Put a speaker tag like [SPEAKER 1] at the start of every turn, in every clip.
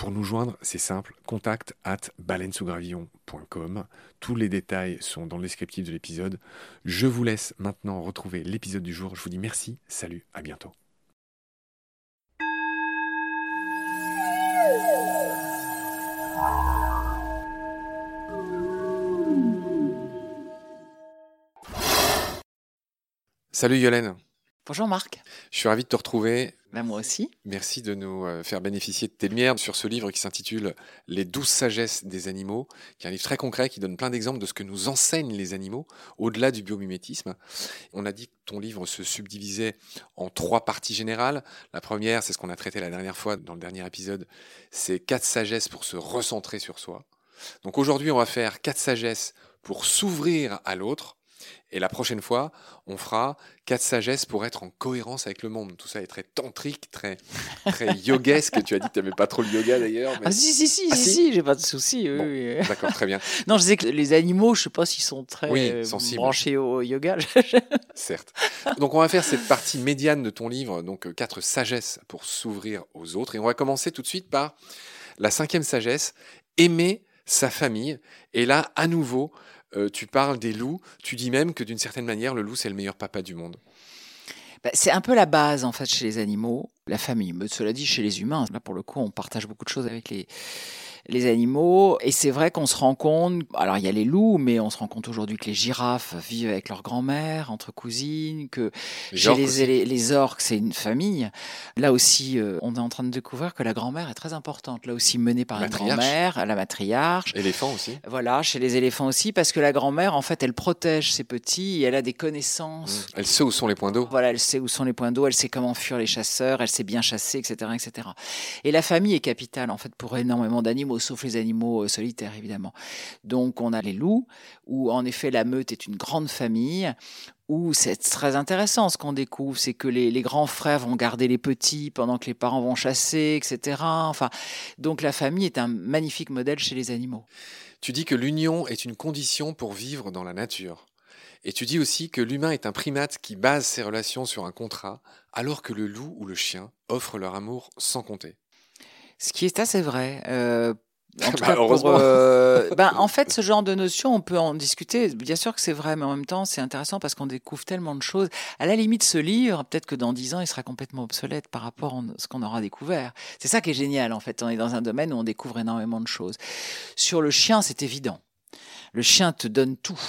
[SPEAKER 1] Pour nous joindre, c'est simple, contact at baleinesougravillon.com. Tous les détails sont dans le descriptif de l'épisode. Je vous laisse maintenant retrouver l'épisode du jour. Je vous dis merci, salut, à bientôt. Salut Yolène.
[SPEAKER 2] Bonjour Marc.
[SPEAKER 1] Je suis ravi de te retrouver.
[SPEAKER 2] Ben moi aussi.
[SPEAKER 1] Merci de nous euh, faire bénéficier de tes lumières sur ce livre qui s'intitule Les douze sagesses des animaux, qui est un livre très concret qui donne plein d'exemples de ce que nous enseignent les animaux au-delà du biomimétisme. On a dit que ton livre se subdivisait en trois parties générales. La première, c'est ce qu'on a traité la dernière fois dans le dernier épisode, c'est quatre sagesses pour se recentrer sur soi. Donc aujourd'hui, on va faire quatre sagesses pour s'ouvrir à l'autre et la prochaine fois, on fera quatre sagesses pour être en cohérence avec le monde. Tout ça est très tantrique, très, très yogesque. tu as dit que tu n'aimais pas trop le yoga d'ailleurs.
[SPEAKER 2] Ah si, si, si, ah, si, si j'ai pas de souci.
[SPEAKER 1] D'accord, très bien.
[SPEAKER 2] non, je disais que les animaux, je sais pas s'ils sont très euh, branchés au yoga.
[SPEAKER 1] Certes. Donc on va faire cette partie médiane de ton livre, donc euh, quatre sagesses pour s'ouvrir aux autres. Et on va commencer tout de suite par la cinquième sagesse, aimer sa famille. Et là, à nouveau, euh, tu parles des loups, tu dis même que d'une certaine manière, le loup, c'est le meilleur papa du monde.
[SPEAKER 2] Bah, c'est un peu la base, en fait, chez les animaux, la famille. Mais cela dit, chez les humains, là, pour le coup, on partage beaucoup de choses avec les, les animaux. Et c'est vrai qu'on se rend compte, alors il y a les loups, mais on se rend compte aujourd'hui que les girafes vivent avec leur grand-mère, entre cousines, que les chez les, les, orques, c'est une famille. Là aussi, euh, on est en train de découvrir que la grand-mère est très importante. Là aussi, menée par la grand-mère, la matriarche.
[SPEAKER 1] Éléphant aussi.
[SPEAKER 2] Voilà, chez les éléphants aussi, parce que la grand-mère, en fait, elle protège ses petits et elle a des connaissances.
[SPEAKER 1] Mmh. Elle sait où sont les points d'eau.
[SPEAKER 2] Voilà, elle sait où sont les points d'eau, elle sait comment fuir les chasseurs, elle sait bien chasser, etc., etc. Et la famille est capitale, en fait, pour énormément d'animaux sauf les animaux euh, solitaires évidemment. Donc on a les loups, où en effet la meute est une grande famille, où c'est très intéressant ce qu'on découvre, c'est que les, grands frères vont garder les petits pendant que les parents vont chasser, etc. Enfin, donc la famille est un magnifique modèle chez les animaux.
[SPEAKER 1] Tu dis que l'union est une condition pour vivre dans la nature. Et tu dis aussi que l'humain est un primate qui base ses relations sur un contrat, alors que le loup ou le chien offrent leur amour sans compter.
[SPEAKER 2] Ce qui est assez vrai. Euh, en, bah, euh, ben, en fait, ce genre de notion, on peut en discuter. Bien sûr que c'est vrai, mais en même temps, c'est intéressant parce qu'on découvre tellement de choses. À la limite, ce livre, peut-être que dans dix ans, il sera complètement obsolète par rapport à ce qu'on aura découvert. C'est ça qui est génial, en fait. On est dans un domaine où on découvre énormément de choses. Sur le chien, c'est évident. Le chien te donne tout.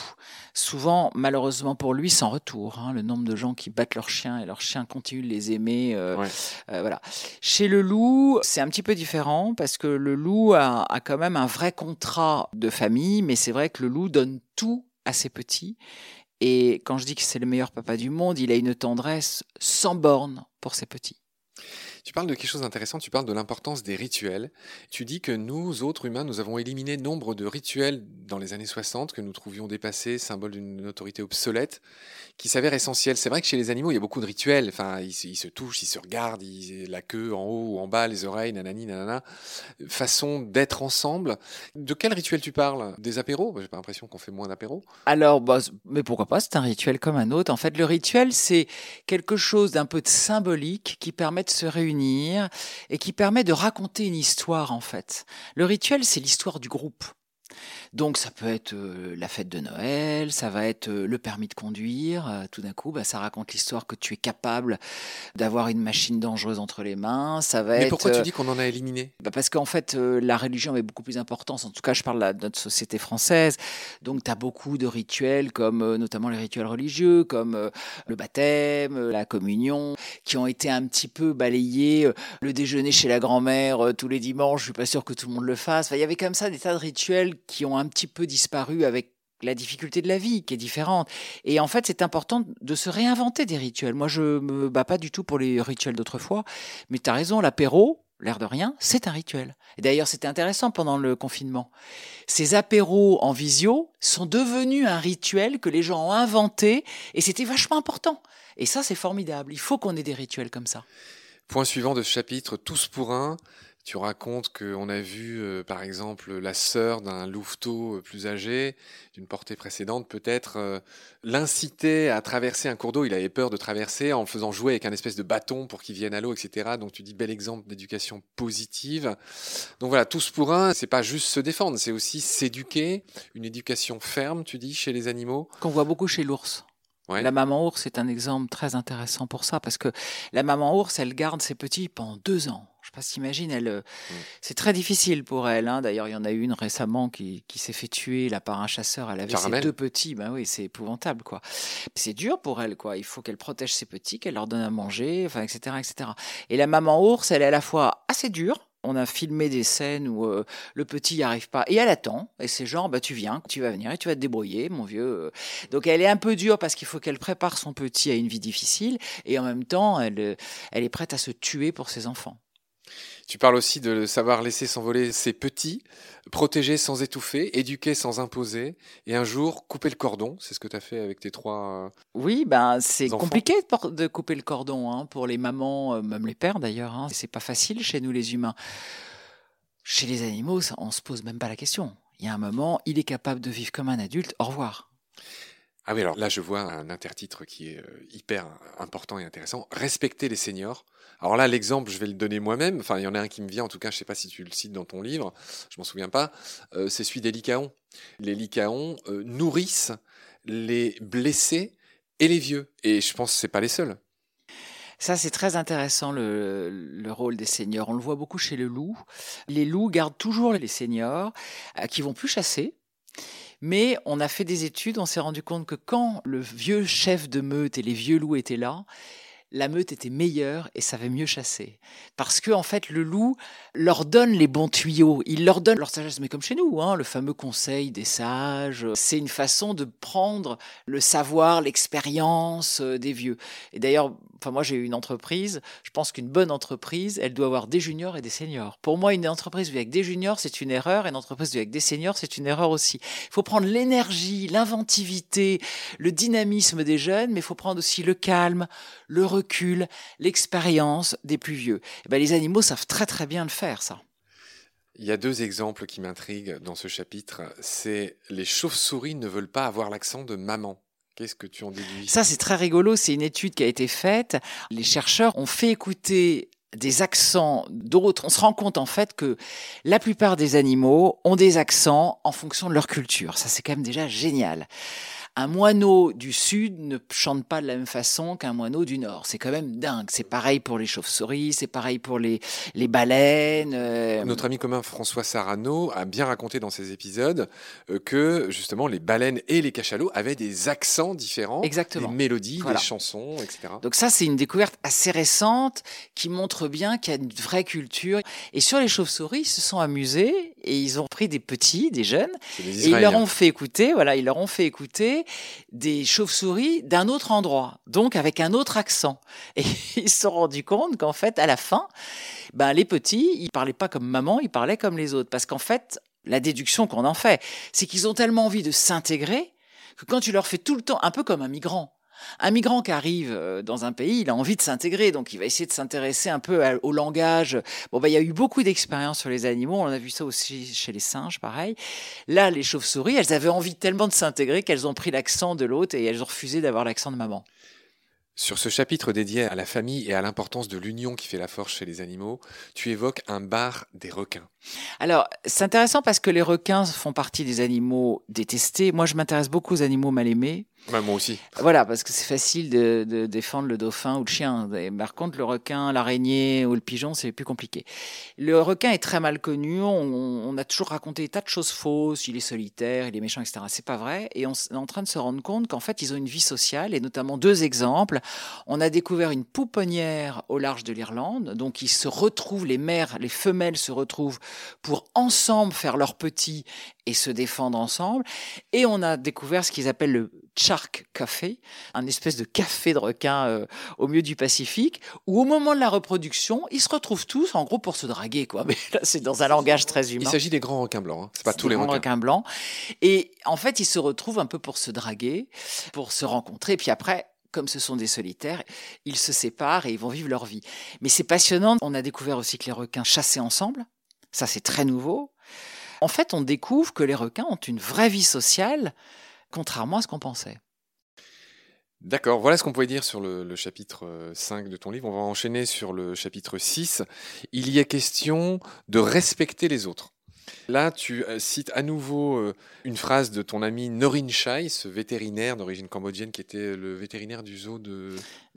[SPEAKER 2] Souvent, malheureusement pour lui, sans retour. Hein, le nombre de gens qui battent leur chien et leur chien continue de les aimer. Euh, euh, voilà. Chez le loup, c'est un petit peu différent parce que le loup a, a quand même un vrai contrat de famille, mais c'est vrai que le loup donne tout à ses petits. Et quand je dis que c'est le meilleur papa du monde, il a une tendresse sans borne pour ses petits.
[SPEAKER 1] Tu parles de quelque chose d'intéressant, tu parles de l'importance des rituels. Tu dis que nous, autres humains, nous avons éliminé nombre de rituels dans les années 60 que nous trouvions dépassés, symbole d'une autorité obsolète, qui s'avèrent essentiels. C'est vrai que chez les animaux, il y a beaucoup de rituels. Enfin, ils, se touchent, ils se regardent, ils, la queue en haut ou en bas, les oreilles, nanani, nanana. Façon d'être ensemble. De quel rituel tu parles? Des apéros? J'ai pas l'impression qu'on fait moins d'apéros.
[SPEAKER 2] Alors, bah, mais pourquoi pas? C'est un rituel comme un autre. En fait, le rituel, c'est quelque chose d'un peu de symbolique qui permet de se réunir et qui permet de raconter une histoire en fait. Le rituel, c'est l'histoire du groupe. Donc ça peut être euh, la fête de Noël, ça va être euh, le permis de conduire. Euh, tout d'un coup, bah, ça raconte l'histoire que tu es capable d'avoir une machine dangereuse entre les mains. Ça va
[SPEAKER 1] Mais pourquoi tu dis qu'on en a éliminé?
[SPEAKER 2] bah, Parce qu'en fait, la religion avait beaucoup plus d'importance. En tout cas, je parle de notre société française. Donc tu as beaucoup de rituels, comme notamment les rituels religieux, comme le baptême, la communion, qui ont été un petit peu balayés. Le déjeuner chez la grand-mère tous les dimanches, je suis pas sûr que tout le monde le fasse. il y avait comme ça des tas de rituels qui ont un petit peu disparu avec la difficulté de la vie qui est différente. Et en fait, c'est important de se réinventer des rituels. Moi, je me bats pas du tout pour les rituels d'autrefois, mais tu as raison, l'apéro, l'air de rien, c'est un rituel. Et d'ailleurs, c'était intéressant pendant le confinement. Ces apéros en visio sont devenus un rituel que les gens ont inventé et c'était vachement important. Et ça, c'est formidable. Il faut qu'on ait des rituels comme ça.
[SPEAKER 1] Point suivant de ce chapitre, tous pour un. Tu racontes qu'on a vu, euh, par exemple, la sœur d'un louveteau euh, plus âgé, d'une portée précédente, peut-être euh, l'inciter à traverser un cours d'eau. Il avait peur de traverser en le faisant jouer avec un espèce de bâton pour qu'il vienne à l'eau, etc. Donc tu dis bel exemple d'éducation positive. Donc voilà, tous pour un, c'est pas juste se défendre, c'est aussi s'éduquer, une éducation ferme, tu dis, chez les animaux.
[SPEAKER 2] Qu'on voit beaucoup chez l'ours. La maman ours est un exemple très intéressant pour ça parce que la maman ours, elle garde ses petits pendant deux ans. Je sais pas si t'imagines, elle, euh, mm. c'est très difficile pour elle. Hein. D'ailleurs, il y en a une récemment qui, qui s'est fait tuer là par un chasseur. Elle avait ses deux petits. Ben oui, c'est épouvantable, quoi. C'est dur pour elle, quoi. Il faut qu'elle protège ses petits, qu'elle leur donne à manger, enfin, etc., etc. Et la maman ours, elle est à la fois assez dure. On a filmé des scènes où euh, le petit n'y arrive pas et elle attend. Et c'est genre, bah, tu viens, tu vas venir et tu vas te débrouiller, mon vieux. Donc elle est un peu dure parce qu'il faut qu'elle prépare son petit à une vie difficile et en même temps, elle, elle est prête à se tuer pour ses enfants.
[SPEAKER 1] Tu parles aussi de savoir laisser s'envoler ses petits, protéger sans étouffer, éduquer sans imposer, et un jour couper le cordon. C'est ce que tu as fait avec tes trois.
[SPEAKER 2] Euh, oui, ben c'est compliqué de couper le cordon hein, pour les mamans, euh, même les pères d'ailleurs. Hein. C'est pas facile chez nous les humains. Chez les animaux, on se pose même pas la question. Il y a un moment, il est capable de vivre comme un adulte. Au revoir.
[SPEAKER 1] Ah oui, alors là, je vois un intertitre qui est euh, hyper important et intéressant. Respecter les seniors. Alors là, l'exemple, je vais le donner moi-même. Enfin, il y en a un qui me vient, en tout cas, je ne sais pas si tu le cites dans ton livre, je m'en souviens pas. Euh, c'est celui des lycaons. Les lycaons euh, nourrissent les blessés et les vieux. Et je pense que ce pas les seuls.
[SPEAKER 2] Ça, c'est très intéressant, le, le, rôle des seniors. On le voit beaucoup chez le loup. Les loups gardent toujours les seniors qui vont plus chasser mais on a fait des études, on s'est rendu compte que quand le vieux chef de meute et les vieux loups étaient là, la meute était meilleure et savait mieux chasser. Parce que, en fait, le loup leur donne les bons tuyaux, il leur donne leur sagesse, mais comme chez nous, hein, le fameux conseil des sages, c'est une façon de prendre le savoir, l'expérience euh, des vieux. Et d'ailleurs, enfin, moi j'ai eu une entreprise, je pense qu'une bonne entreprise, elle doit avoir des juniors et des seniors. Pour moi, une entreprise avec des juniors, c'est une erreur, et une entreprise avec des seniors, c'est une erreur aussi. Il faut prendre l'énergie, l'inventivité, le dynamisme des jeunes, mais il faut prendre aussi le calme, le recul, l'expérience des plus vieux. Et eh ben, les animaux savent très très bien le faire, ça.
[SPEAKER 1] Il y a deux exemples qui m'intriguent dans ce chapitre. C'est les chauves-souris ne veulent pas avoir l'accent de maman. Qu'est-ce que tu en déduis?
[SPEAKER 2] Ça, c'est très rigolo. C'est une étude qui a été faite. Les chercheurs ont fait écouter des accents d'autres. On se rend compte en fait que la plupart des animaux ont des accents en fonction de leur culture. Ça, c'est quand même déjà génial. Un moineau du sud ne chante pas de la même façon qu'un moineau du nord. C'est quand même dingue. C'est pareil pour les chauves-souris, c'est pareil pour les, les baleines. euh,
[SPEAKER 1] Notre ami commun François Sarano a bien raconté dans ses épisodes euh, que justement les baleines et les cachalots avaient des accents différents,
[SPEAKER 2] Exactement.
[SPEAKER 1] des mélodies,
[SPEAKER 2] Voilà.
[SPEAKER 1] des chansons, etc.
[SPEAKER 2] Donc ça, c'est une découverte assez récente qui montre bien qu'il y a une vraie culture. Et sur les chauves-souris, ils se sont amusés et ils ont pris des petits, des jeunes, et ils leur ont fait écouter, voilà, ils leur ont fait écouter des chauves-souris d'un autre endroit, donc avec un autre accent. Et ils se sont rendus compte qu'en fait, à la fin, ben, les petits, ils parlaient pas comme maman, ils parlaient comme les autres. Parce qu'en fait, la déduction qu'on en fait, c'est qu'ils ont tellement envie de s'intégrer que quand tu leur fais tout le temps, un peu comme un migrant, un migrant qui arrive euh, dans un pays, il a envie de s'intégrer, donc il va essayer de s'intéresser un peu au langage. Bon, bah, il y a eu beaucoup d'expériences sur les animaux, on a vu ça aussi chez les singes, pareil. Là, les chauves-souris, elles avaient envie tellement de s'intégrer qu'elles ont pris l'accent de l'autre et elles ont refusé d'avoir l'accent de maman.
[SPEAKER 1] Sur ce chapitre dédié à la famille et à l'importance de l'union qui fait la force chez les animaux, tu évoques un bar des requins.
[SPEAKER 2] Alors, c'est intéressant parce que les requins font partie des animaux détestés. Moi, je m'intéresse beaucoup aux animaux mal aimés.
[SPEAKER 1] Moi aussi.
[SPEAKER 2] Voilà, parce que c'est facile de, défendre le dauphin ou le chien. Et par contre, le requin, l'araignée ou le pigeon, c'est plus compliqué. Le requin est très mal connu. On, on a toujours raconté des tas de choses fausses. Il est solitaire, il est méchant, etc. C'est pas vrai. Et on est en train de se rendre compte qu'en fait, ils ont une vie sociale. Et notamment deux exemples. On a découvert une pouponnière au large de l'Irlande. Donc, ils se retrouvent, les mères, les femelles se retrouvent pour ensemble faire leurs petits et se défendre ensemble. Et on a découvert ce qu'ils appellent le Shark Café, un espèce de café de requin euh, au milieu du Pacifique, où au moment de la reproduction, ils se retrouvent tous en gros pour se draguer, quoi. Mais là, c'est dans un langage très
[SPEAKER 1] Il
[SPEAKER 2] humain.
[SPEAKER 1] s'agit des grands requins blancs, hein. c'est pas tous les
[SPEAKER 2] grands
[SPEAKER 1] requins.
[SPEAKER 2] blancs. Et en fait, ils se retrouvent un peu pour se draguer, pour se rencontrer. Puis après, comme ce sont des solitaires, ils se séparent et ils vont vivre leur vie. Mais c'est passionnant. On a découvert aussi que les requins chassaient ensemble. Ça, c'est très nouveau. En fait, on découvre que les requins ont une vraie vie sociale, contrairement à ce qu'on pensait.
[SPEAKER 1] D'accord, voilà ce qu'on pouvait dire sur le, chapitre euh, 5 de ton livre. On va enchaîner sur le chapitre 6. Il y a question de respecter les autres. Là, tu euh, cites à nouveau euh, une phrase de ton ami Norin Chai, ce vétérinaire d'origine cambodgienne qui était le vétérinaire du zoo de...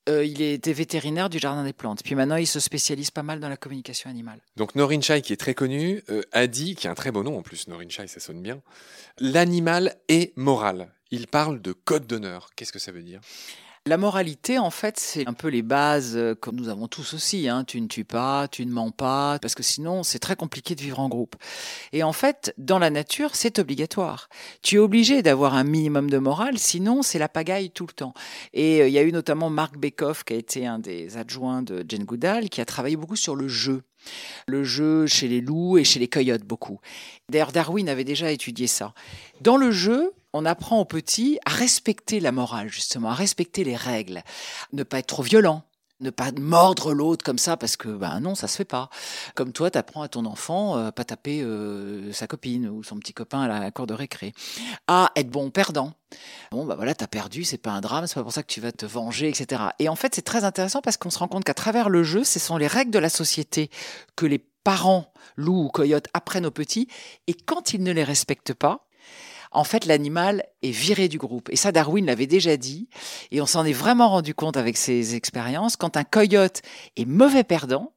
[SPEAKER 2] Euh, il était vétérinaire du Jardin des Plantes. Puis maintenant, il se spécialise pas mal dans la communication animale.
[SPEAKER 1] Donc Norin Chai, qui est très connu, euh, a dit, qui a un très beau nom en plus, Norin Chai, ça sonne bien, l'animal est moral. Il parle de code d'honneur. Qu'est-ce que ça veut dire?
[SPEAKER 2] La moralité, en fait, c'est un peu les bases euh, que nous avons tous aussi. Hein. Tu ne tues pas, tu ne mens pas, parce que sinon, c'est très compliqué de vivre en groupe. Et en fait, dans la nature, c'est obligatoire. Tu es obligé d'avoir un minimum de morale, sinon, c'est la pagaille tout le temps. Et euh, il y a eu notamment Marc Bekoff, qui a été un des adjoints de Jane Goodall, qui a travaillé beaucoup sur le jeu. Le jeu chez les loups et chez les coyotes, beaucoup. D'ailleurs, Darwin avait déjà étudié ça. Dans le jeu, on apprend aux petits à respecter la morale, justement, à respecter les règles, ne pas être trop violent, ne pas mordre l'autre comme ça, parce que ben non, ça se fait pas. Comme toi, tu apprends à ton enfant euh, pas taper euh, sa copine ou son petit copain à la cour de récré, à être bon perdant. Bon, bah voilà, t'as perdu, c'est pas un drame, c'est pas pour ça que tu vas te venger, etc. Et en fait, c'est très intéressant parce qu'on se rend compte qu'à travers le jeu, ce sont les règles de la société que les parents, loups ou coyotes, apprennent aux petits, et quand ils ne les respectent pas, en fait, l'animal est viré du groupe. Et ça, Darwin l'avait déjà dit. Et on s'en est vraiment rendu compte avec ses expériences. Quand un coyote est mauvais perdant,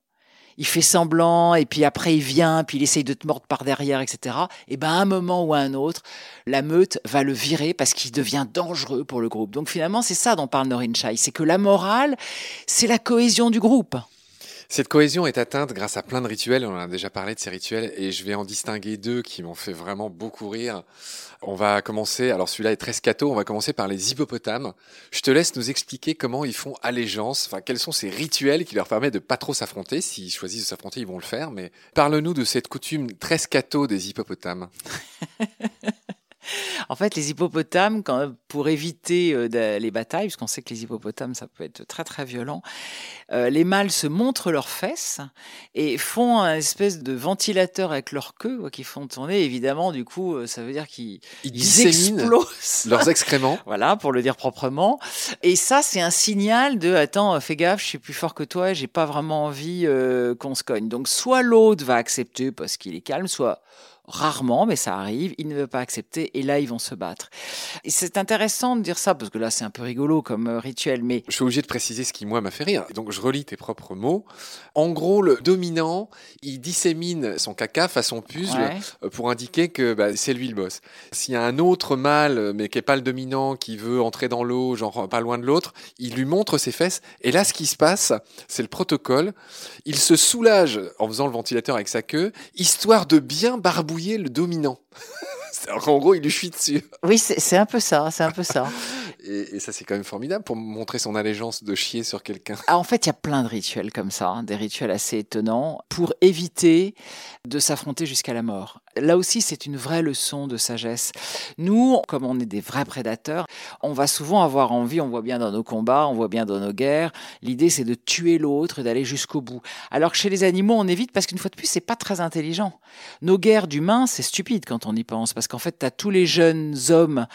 [SPEAKER 2] il fait semblant, et puis après il vient, puis il essaye de te mordre par derrière, etc. Et ben à un moment ou à un autre, la meute va le virer parce qu'il devient dangereux pour le groupe. Donc finalement, c'est ça dont parle Norin Chai. C'est que la morale, c'est la cohésion du groupe.
[SPEAKER 1] Cette cohésion est atteinte grâce à plein de rituels, on a déjà parlé de ces rituels, et je vais en distinguer deux qui m'ont fait vraiment beaucoup rire. On va commencer, alors celui-là est très scato, on va commencer par les hippopotames. Je te laisse nous expliquer comment ils font allégeance, enfin quels sont ces rituels qui leur permettent de pas trop s'affronter. S'ils choisissent de s'affronter, ils vont le faire, mais parle-nous de cette coutume très scato des hippopotames.
[SPEAKER 2] En fait, les hippopotames, quand, pour éviter euh, les batailles, puisqu'on sait que les hippopotames, ça peut être très très violent, euh, les mâles se montrent leurs fesses et font un espèce de ventilateur avec leur queue qui font tourner. Évidemment, du coup, euh, ça veut dire qu'ils explosent.
[SPEAKER 1] leurs excréments.
[SPEAKER 2] Voilà, pour le dire proprement. Et ça, c'est un signal de attends, fais gaffe, je suis plus fort que toi, j'ai pas vraiment envie qu'on se cogne. Donc, soit l'autre va accepter parce qu'il est calme, soit rarement, mais ça arrive, il ne veut pas accepter et là ils vont se battre. Et c'est intéressant de dire ça parce que là c'est un peu rigolo comme euh, rituel, mais
[SPEAKER 1] je suis obligé de préciser ce qui moi m'a fait rire. Donc je relis tes propres mots. En gros, le dominant, il dissémine son caca façon puzzle euh, pour indiquer que bah, c'est lui le boss. S'il y a un autre mâle mais qui est pas le dominant qui veut entrer dans l'eau, genre pas loin de l'autre, il lui montre ses fesses et là ce qui se passe, c'est le protocole. Il se soulage en faisant le ventilateur avec sa queue, histoire de bien barbouiller le dominant. en gros, il lui fuit dessus.
[SPEAKER 2] Oui, c'est un peu ça, c'est un peu ça.
[SPEAKER 1] et, ça, c'est quand même formidable pour montrer son allégeance de chier sur quelqu'un.
[SPEAKER 2] Ah, en fait, il y a plein de rituels comme ça, hein, des rituels assez étonnants, pour éviter de s'affronter jusqu'à la mort. Là aussi, c'est une vraie leçon de sagesse. Nous, comme on est des vrais prédateurs, on va souvent avoir envie, on voit bien dans nos combats, on voit bien dans nos guerres, l'idée c'est de tuer l'autre d'aller jusqu'au bout. Alors que chez les animaux, on évite parce qu'une fois de plus, c'est pas très intelligent. Nos guerres d'humains, c'est stupide quand on y pense, parce qu'en fait, tu as tous les jeunes hommes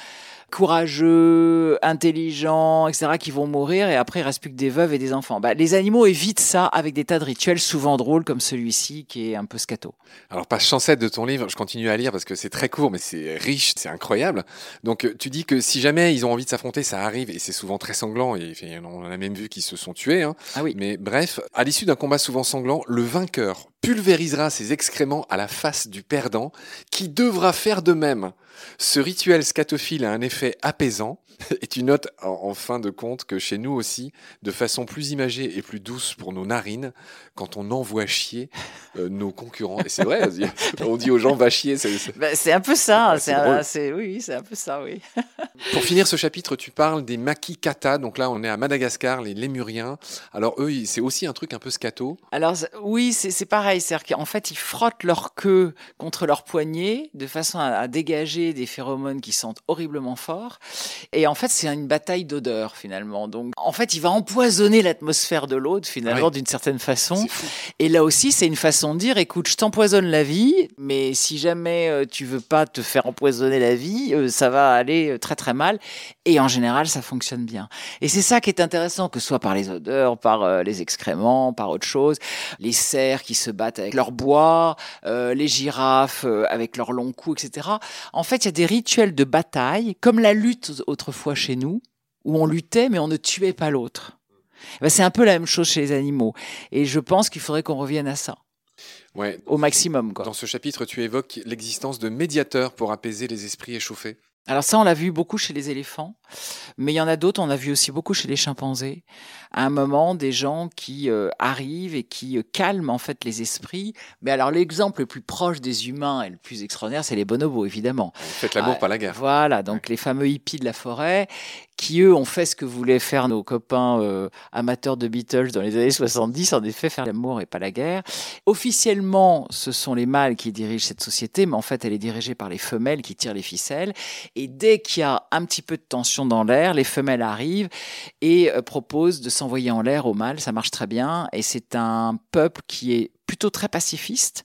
[SPEAKER 2] courageux, intelligents, etc., qui vont mourir et après il reste plus que des veuves et des enfants. Bah, les animaux évitent ça avec des tas de rituels souvent drôles comme celui-ci qui est un peu scato.
[SPEAKER 1] Alors page 107 de ton livre, je continue à lire parce que c'est très court mais c'est riche, c'est incroyable. Donc tu dis que si jamais ils ont envie de s'affronter, ça arrive et c'est souvent très sanglant et on a même vu qu'ils se sont tués. Hein.
[SPEAKER 2] Ah oui.
[SPEAKER 1] Mais bref, à l'issue d'un combat souvent sanglant, le vainqueur pulvérisera ses excréments à la face du perdant qui devra faire de même. Ce rituel scatophile a un effet apaisant et tu notes en, fin de compte que chez nous aussi, de façon plus imagée et plus douce pour nos narines, quand on envoie chier euh, nos concurrents. Et c'est vrai, on dit aux gens va chier. C'est
[SPEAKER 2] bah, un peu ça. c'est oui, c'est un peu ça, oui.
[SPEAKER 1] pour finir ce chapitre, tu parles des makikata. Donc là, on est à Madagascar, les lémuriens. Alors eux, c'est aussi un truc un peu scato.
[SPEAKER 2] Alors oui, c'est pareil. C'est-à-dire qu'en fait, ils frottent leur queue contre leur poignet de façon à, à dégager des phéromones qui sentent horriblement fort. Et en fait, c'est une bataille d'odeur finalement. Donc, en fait, il va empoisonner l'atmosphère de l'autre finalement d'une certaine façon. Et là aussi, c'est une façon de dire, écoute, je t'empoisonne la vie, mais si jamais euh, tu veux pas te faire empoisonner la vie, euh, ça va aller euh, très très mal. Et en général, ça fonctionne bien. Et c'est ça qui est intéressant, que ce soit par les odeurs, par les excréments, par autre chose. Les cerfs qui se battent avec leur bois, les girafes avec leur long cou, etc. En fait, il y a des rituels de bataille, comme la lutte autrefois chez nous, où on luttait mais on ne tuait pas l'autre. Eh ben, c'est un peu la même chose chez les animaux. Et je pense qu'il faudrait qu'on revienne à ça.
[SPEAKER 1] Ouais.
[SPEAKER 2] Au maximum. Quoi.
[SPEAKER 1] Dans ce chapitre, tu évoques l'existence de médiateurs pour apaiser les esprits échauffés.
[SPEAKER 2] Alors ça, on l'a vu beaucoup chez les éléphants, mais il y en a d'autres, on a vu aussi beaucoup chez les chimpanzés. À un moment, des gens qui euh, arrivent et qui euh, calment en fait les esprits. Mais alors l'exemple le plus proche des humains et le plus extraordinaire, c'est les bonobos, évidemment.
[SPEAKER 1] Faites l'amour, pas la guerre.
[SPEAKER 2] Voilà, donc les fameux hippies de la forêt qui eux ont fait ce que voulaient faire nos copains euh, amateurs de Beatles dans les années 70, en effet faire l'amour et pas la guerre. Officiellement, ce sont les mâles qui dirigent cette société, mais en fait elle est dirigée par les femelles qui tirent les ficelles. Et dès qu'il y a un petit peu de tension dans l'air, les femelles arrivent et euh, proposent de s'envoyer en l'air aux mâles. Ça marche très bien et c'est un peuple qui est plutôt très pacifiste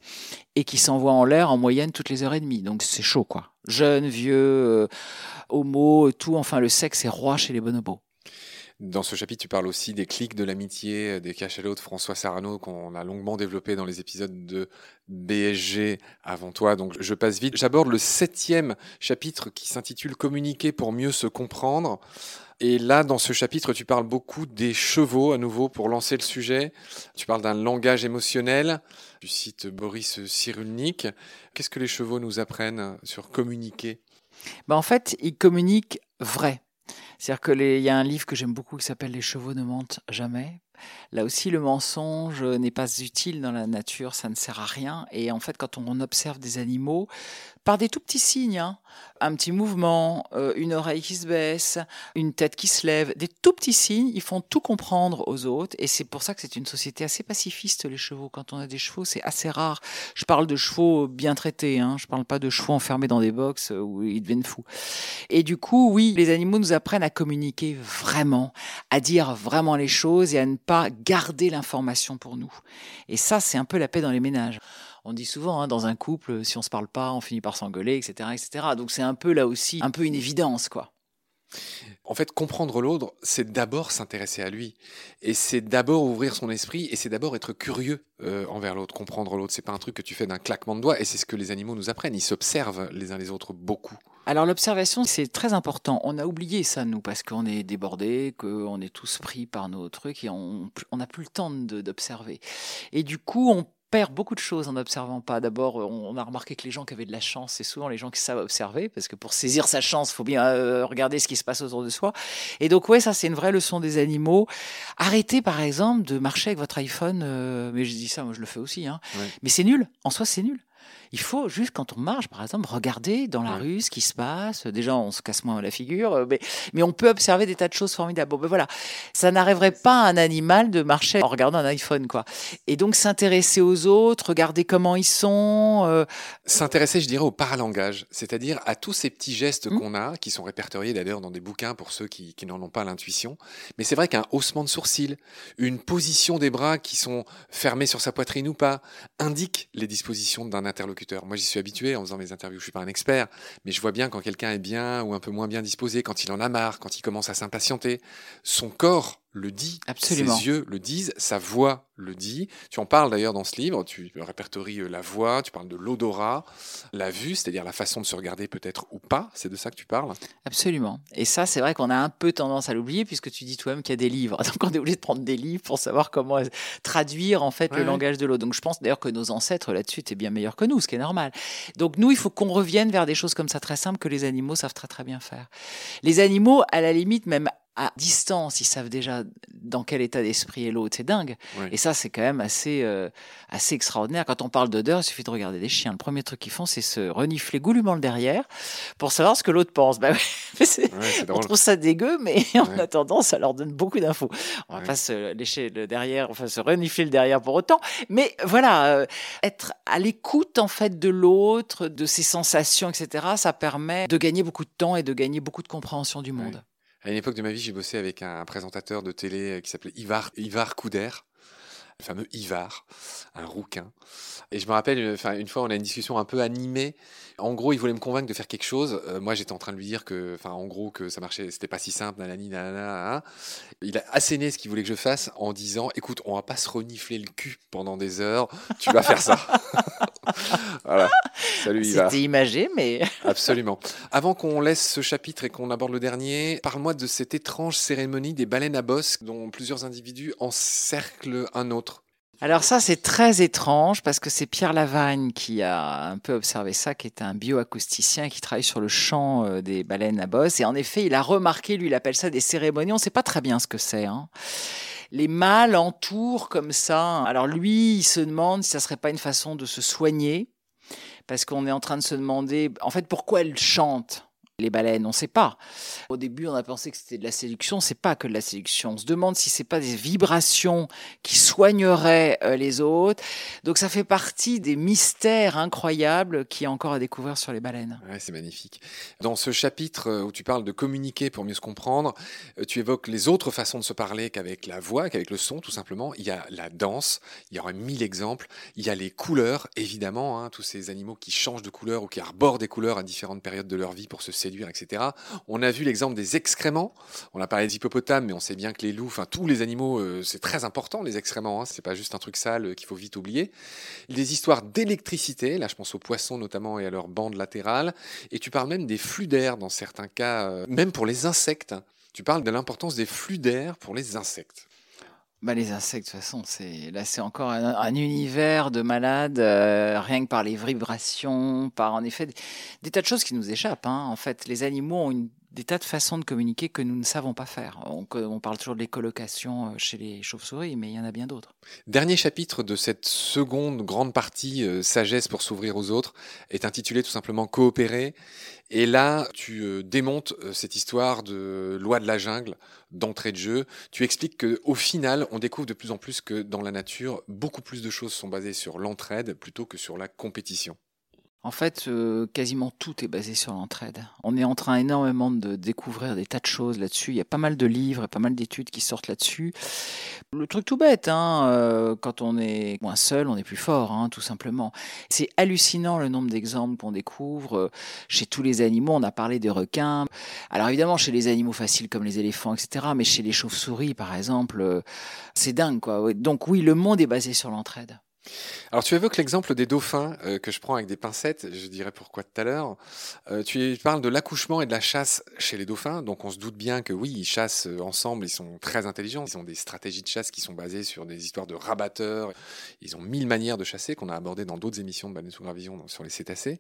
[SPEAKER 2] et qui s'envoie en l'air en moyenne toutes les heures et demie. Donc c'est chaud quoi. Jeunes, vieux. Euh, homo, tout. Enfin, le sexe est roi chez les bonobos.
[SPEAKER 1] Dans ce chapitre, tu parles aussi des clics de l'amitié, des cachalots de François Sarano qu'on a longuement développé dans les épisodes de BSG avant toi. Donc je passe vite. J'aborde le septième chapitre qui s'intitule Communiquer pour mieux se comprendre. Et là, dans ce chapitre, tu parles beaucoup des chevaux, à nouveau, pour lancer le sujet. Tu parles d'un langage émotionnel. Tu cites Boris Cyrulnik. Qu'est-ce que les chevaux nous apprennent sur communiquer?
[SPEAKER 2] Bah, en fait, ils communiquent vrai. C'est-à-dire qu'il y a un livre que j'aime beaucoup qui s'appelle Les chevaux ne mentent jamais. Là aussi, le mensonge n'est pas utile dans la nature, ça ne sert à rien. Et en fait, quand on observe des animaux, par des tout petits signes, hein, un petit mouvement, euh, une oreille qui se baisse, une tête qui se lève, des tout petits signes, ils font tout comprendre aux autres. Et c'est pour ça que c'est une société assez pacifiste, les chevaux. Quand on a des chevaux, c'est assez rare. Je parle de chevaux bien traités, hein, je parle pas de chevaux enfermés dans des box euh, où ils deviennent fous. Et du coup, oui, les animaux nous apprennent à communiquer vraiment, à dire vraiment les choses et à ne pas garder l'information pour nous. Et ça, c'est un peu la paix dans les ménages on dit souvent, hein, dans un couple, si on se parle pas, on finit par s'engueuler, etc., etc. Donc c'est un peu là aussi, un peu une évidence, quoi.
[SPEAKER 1] En fait, comprendre l'autre, c'est d'abord s'intéresser à lui. Et c'est d'abord ouvrir son esprit et c'est d'abord être curieux euh, envers l'autre, comprendre l'autre. C'est pas un truc que tu fais d'un claquement de doigts et c'est ce que les animaux nous apprennent. Ils s'observent les uns les autres beaucoup.
[SPEAKER 2] Alors l'observation, c'est très important. On a oublié ça, nous, parce qu'on est débordés, qu'on est tous pris par nos trucs et on n'a plus le temps d'observer. Et du coup, on perd beaucoup de choses en n'observant pas. D'abord, on a remarqué que les gens qui avaient de la chance, c'est souvent les gens qui savent observer, parce que pour saisir sa chance, il faut bien euh, regarder ce qui se passe autour de soi. Et donc, ouais, ça, c'est une vraie leçon des animaux. Arrêtez, par exemple, de marcher avec votre iPhone. Euh, mais je dis ça, moi, je le fais aussi. Hein. Mais c'est nul. En soi, c'est nul. Il faut juste quand on marche, par exemple, regarder dans la rue ce qui se passe. Déjà, on se casse moins la figure, euh, mais, mais on peut observer des tas de choses formidables. Bon, ben voilà, ça n'arriverait pas à un animal de marcher en regardant un iPhone, quoi. Et donc s'intéresser aux autres, regarder comment ils sont.
[SPEAKER 1] Euh, s'intéresser, je dirais, au paralangage, c'est-à-dire à tous ces petits gestes mmh. qu'on a, qui sont répertoriés d'ailleurs dans des bouquins pour ceux qui, qui n'en ont pas l'intuition. Mais c'est vrai qu'un haussement de sourcils, une position des bras qui sont fermés sur sa poitrine ou pas, indique les dispositions d'un interlocuteur moi, j'y suis habitué en faisant mes interviews. Je suis pas un expert, mais je vois bien quand quelqu'un est bien ou un peu moins bien disposé, quand il en a marre, quand il commence à s'impatienter. Son corps le dit,
[SPEAKER 2] Absolument.
[SPEAKER 1] ses yeux le disent, sa voix le dit. Tu en parles d'ailleurs dans ce livre, tu répertories euh, la voix, tu parles de l'odorat, la vue, c'est-à-dire la façon de se regarder peut-être ou pas, c'est de ça que tu parles?
[SPEAKER 2] Absolument. Et ça, c'est vrai qu'on a un peu tendance à l'oublier puisque tu dis toi-même qu'il y a des livres. Donc on est obligé de prendre des livres pour savoir comment traduire en fait le langage de l'eau. Donc je pense d'ailleurs que nos ancêtres là-dessus étaient bien meilleurs que nous, ce qui est normal. Donc nous, il faut qu'on revienne vers des choses comme ça très simples que les animaux savent très très bien faire. Les animaux, à la limite, même à distance, ils savent déjà dans quel état d'esprit est l'autre. C'est dingue. Et ça, c'est quand même assez, euh, assez extraordinaire. Quand on parle d'odeur, il suffit de regarder des chiens. Le premier truc qu'ils font, c'est se renifler goulûment le derrière pour savoir ce que l'autre pense. Bah on trouve ça dégueu, mais on a tendance à leur donner beaucoup d'infos. On va pas se lécher le derrière, enfin se renifler le derrière pour autant. Mais voilà, euh, être à l'écoute en fait de l'autre, de ses sensations, etc., ça permet de gagner beaucoup de temps et de gagner beaucoup de compréhension du monde.
[SPEAKER 1] À une époque de ma vie, j'ai bossé avec un présentateur de télé euh, qui s'appelait Ivar, Ivar Couder, le fameux Ivar, un rouquin. Et je me rappelle, euh, une fois, on a une discussion un peu animée. En gros, il voulait me convaincre de faire quelque chose. Euh, moi, j'étais en train de lui dire que, enfin, en gros, que ça marchait, c'était pas si simple, nanani, nanana. Il a asséné ce qu'il voulait que je fasse en disant, écoute, on va pas se renifler le cul pendant des heures. Tu vas faire ça.
[SPEAKER 2] voilà. Salut Ivar. C'était imagé, mais.
[SPEAKER 1] Absolument. Avant qu'on laisse ce chapitre et qu'on aborde le dernier, parle-moi de cette étrange cérémonie des baleines à bosse dont plusieurs individus encerclent un autre.
[SPEAKER 2] Alors ça, c'est très étrange parce que c'est Pierre Lavagne qui a un peu observé ça, qui est un bioacousticien qui travaille sur le chant euh, des baleines à bosse. Et en effet, il a remarqué, lui, il appelle ça des cérémonies. On ne sait pas très bien ce que c'est. Hein les mâles entourent comme ça. Alors lui, il se demande si ça serait pas une façon de se soigner, parce qu'on est en train de se demander, en fait, pourquoi elles chantent les baleines, on ne sait pas. Au début, on a pensé que c'était de la séduction, c'est pas que de la séduction. On se demande si c'est pas des vibrations qui soigneraient euh, les autres. Donc ça fait partie des mystères incroyables qui a encore à découvrir sur les baleines.
[SPEAKER 1] Ouais, c'est magnifique. Dans ce chapitre euh, où tu parles de communiquer pour mieux se comprendre, euh, tu évoques les autres façons de se parler qu'avec la voix, qu'avec le son, tout simplement. Il y a la danse, il y aurait mille exemples. Il y a les couleurs, évidemment, hein, tous ces animaux qui changent de couleur ou qui arborent des couleurs à différentes périodes de leur vie pour se On a vu l'exemple des excréments. On a parlé des hippopotames, mais on sait bien que les loups, enfin tous les animaux, euh, c'est très important les excréments. Hein. C'est pas juste un truc sale euh, qu'il faut vite oublier. Des histoires d'électricité. Là, je pense aux poissons notamment et à leurs bandes latérales. Et tu parles même des flux d'air dans certains cas, euh, même pour les insectes. Tu parles de l'importance des flux d'air pour les insectes.
[SPEAKER 2] Bah, les insectes, de toute façon, c'est là, c'est encore un, univers de malades, euh, rien que par les vibrations, par en effet des, tas de choses qui nous échappent. Hein. En fait, les animaux ont une, des tas de façons de communiquer que nous ne savons pas faire. On, parle toujours de l'écolocation euh, chez les chauves-souris, mais il y en a bien d'autres.
[SPEAKER 1] Dernier chapitre de cette seconde grande partie, euh, Sagesse pour s'ouvrir aux autres, est intitulé tout simplement Coopérer. Et là, tu euh, démontes cette histoire de loi de la jungle d'entrée de jeu. Tu expliques que au final, on découvre de plus en plus que dans la nature, beaucoup plus de choses sont basées sur l'entraide plutôt que sur la compétition.
[SPEAKER 2] En fait, euh, quasiment tout est basé sur l'entraide. On est en train énormément de découvrir des tas de choses là-dessus. Il y a pas mal de livres et pas mal d'études qui sortent là-dessus. Le truc tout bête, hein, euh, quand on est moins seul, on est plus fort, hein, tout simplement. C'est hallucinant le nombre d'exemples qu'on découvre euh, chez tous les animaux. On a parlé des requins. Alors évidemment, chez les animaux faciles comme les éléphants, etc. Mais chez les chauves-souris, par exemple, c'est dingue, quoi. Donc oui, le monde est basé sur l'entraide.
[SPEAKER 1] Alors tu évoques l'exemple des dauphins euh, que je prends avec des pincettes, je dirais pourquoi tout à l'heure. Euh, tu parles de l'accouchement et de la chasse chez les dauphins, donc on se doute bien que oui, ils chassent euh, ensemble, ils sont très intelligents, ils ont des stratégies de chasse qui sont basées sur des histoires de rabatteurs, ils ont mille manières de chasser qu'on a abordées dans d'autres émissions de Baleine sous Gravillon sur les cétacés.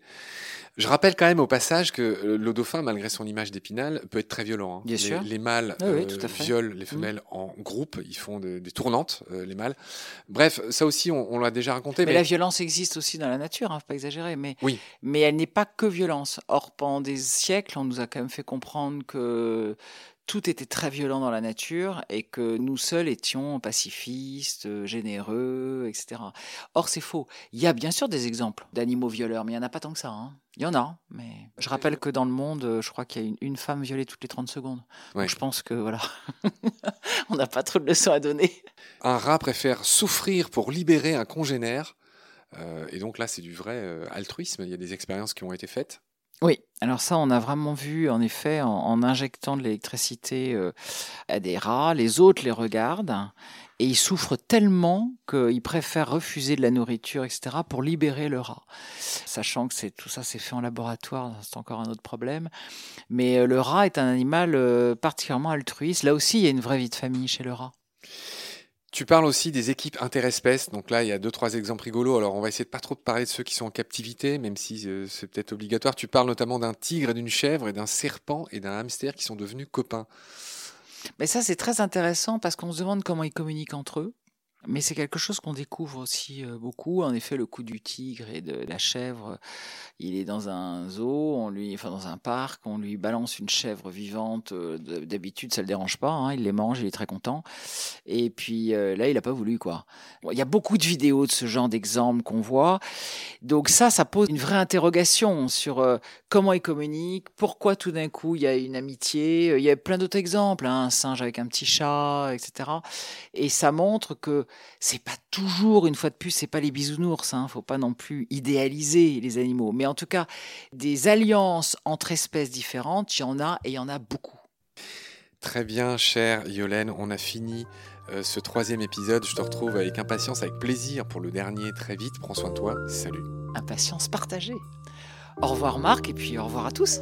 [SPEAKER 1] Je rappelle quand même au passage que le dauphin, malgré son image d'épinal, peut être très violent. Hein.
[SPEAKER 2] Bien
[SPEAKER 1] les,
[SPEAKER 2] sûr.
[SPEAKER 1] les mâles
[SPEAKER 2] Ah oui,
[SPEAKER 1] violent les
[SPEAKER 2] Mm.
[SPEAKER 1] femelles en groupe, ils font de- des tournantes, les mâles. Bref, ça aussi on, on l'a déjà raconté.
[SPEAKER 2] Mais la violence existe aussi dans la nature, hein, faut pas exagérer. Mais,
[SPEAKER 1] Oui.
[SPEAKER 2] mais elle n'est pas que violence. Or, pendant des siècles, on nous a quand même fait comprendre que tout était très violent dans la nature et que nous seuls étions pacifistes, généreux, etc. Or, c'est faux. Il y a bien sûr des exemples d'animaux violeurs, mais il n'y en a pas tant que ça. hein. Il y en a, mais je rappelle que dans le monde, je crois qu'il y a une, une femme violée toutes les 30 secondes.
[SPEAKER 1] Ouais.
[SPEAKER 2] Donc je pense que voilà, on n'a pas trop de leçons à donner.
[SPEAKER 1] Un rat préfère souffrir pour libérer un congénère. Euh, et donc là, c'est du vrai euh, altruisme. Il y a des expériences qui ont été faites.
[SPEAKER 2] Oui, alors ça, on a vraiment vu, en effet, en, injectant de l'électricité euh, à des rats, les autres les regardent et ils souffrent tellement qu'ils préfèrent refuser de la nourriture, etc., pour libérer le rat. Sachant que tout ça, c'est fait en laboratoire, c'est encore un autre problème. Mais le rat est un animal particulièrement altruiste. Là aussi, il y a une vraie vie de famille chez le rat.
[SPEAKER 1] Tu parles aussi des équipes interespèces. Donc là, il y a deux, trois exemples rigolos. Alors, on va essayer de pas trop parler de ceux qui sont en captivité, même si euh, c'est peut-être obligatoire. Tu parles notamment d'un tigre et d'une chèvre et d'un serpent et d'un hamster qui sont devenus copains.
[SPEAKER 2] Mais ça, c'est très intéressant parce qu'on se demande comment ils communiquent entre eux. Mais c'est quelque chose qu'on découvre aussi beaucoup. En effet, le coup du tigre et de la chèvre, il est dans un zoo, on lui, enfin dans un parc, on lui balance une chèvre vivante. D'habitude, ça le dérange pas. hein, il les mange, il est très content. Et puis là, il a pas voulu quoi. Il y a beaucoup de vidéos de ce genre d'exemples qu'on voit. Donc ça, ça pose une vraie interrogation sur comment ils communiquent, pourquoi tout d'un coup il y a une amitié. Il y a plein d'autres exemples, hein, un singe avec un petit chat, etc. Et ça montre que c'est pas toujours, une fois de plus, c'est pas les bisounours. Hein, faut pas non plus idéaliser les animaux. Mais en tout cas, des alliances entre espèces différentes, il y en a et il y en a beaucoup.
[SPEAKER 1] Très bien, chère Yolène, on a fini euh, ce troisième épisode. Je te retrouve avec impatience, avec plaisir pour le dernier très vite. Prends soin de toi. Salut.
[SPEAKER 2] Impatience partagée. Au revoir Marc et puis au revoir à tous.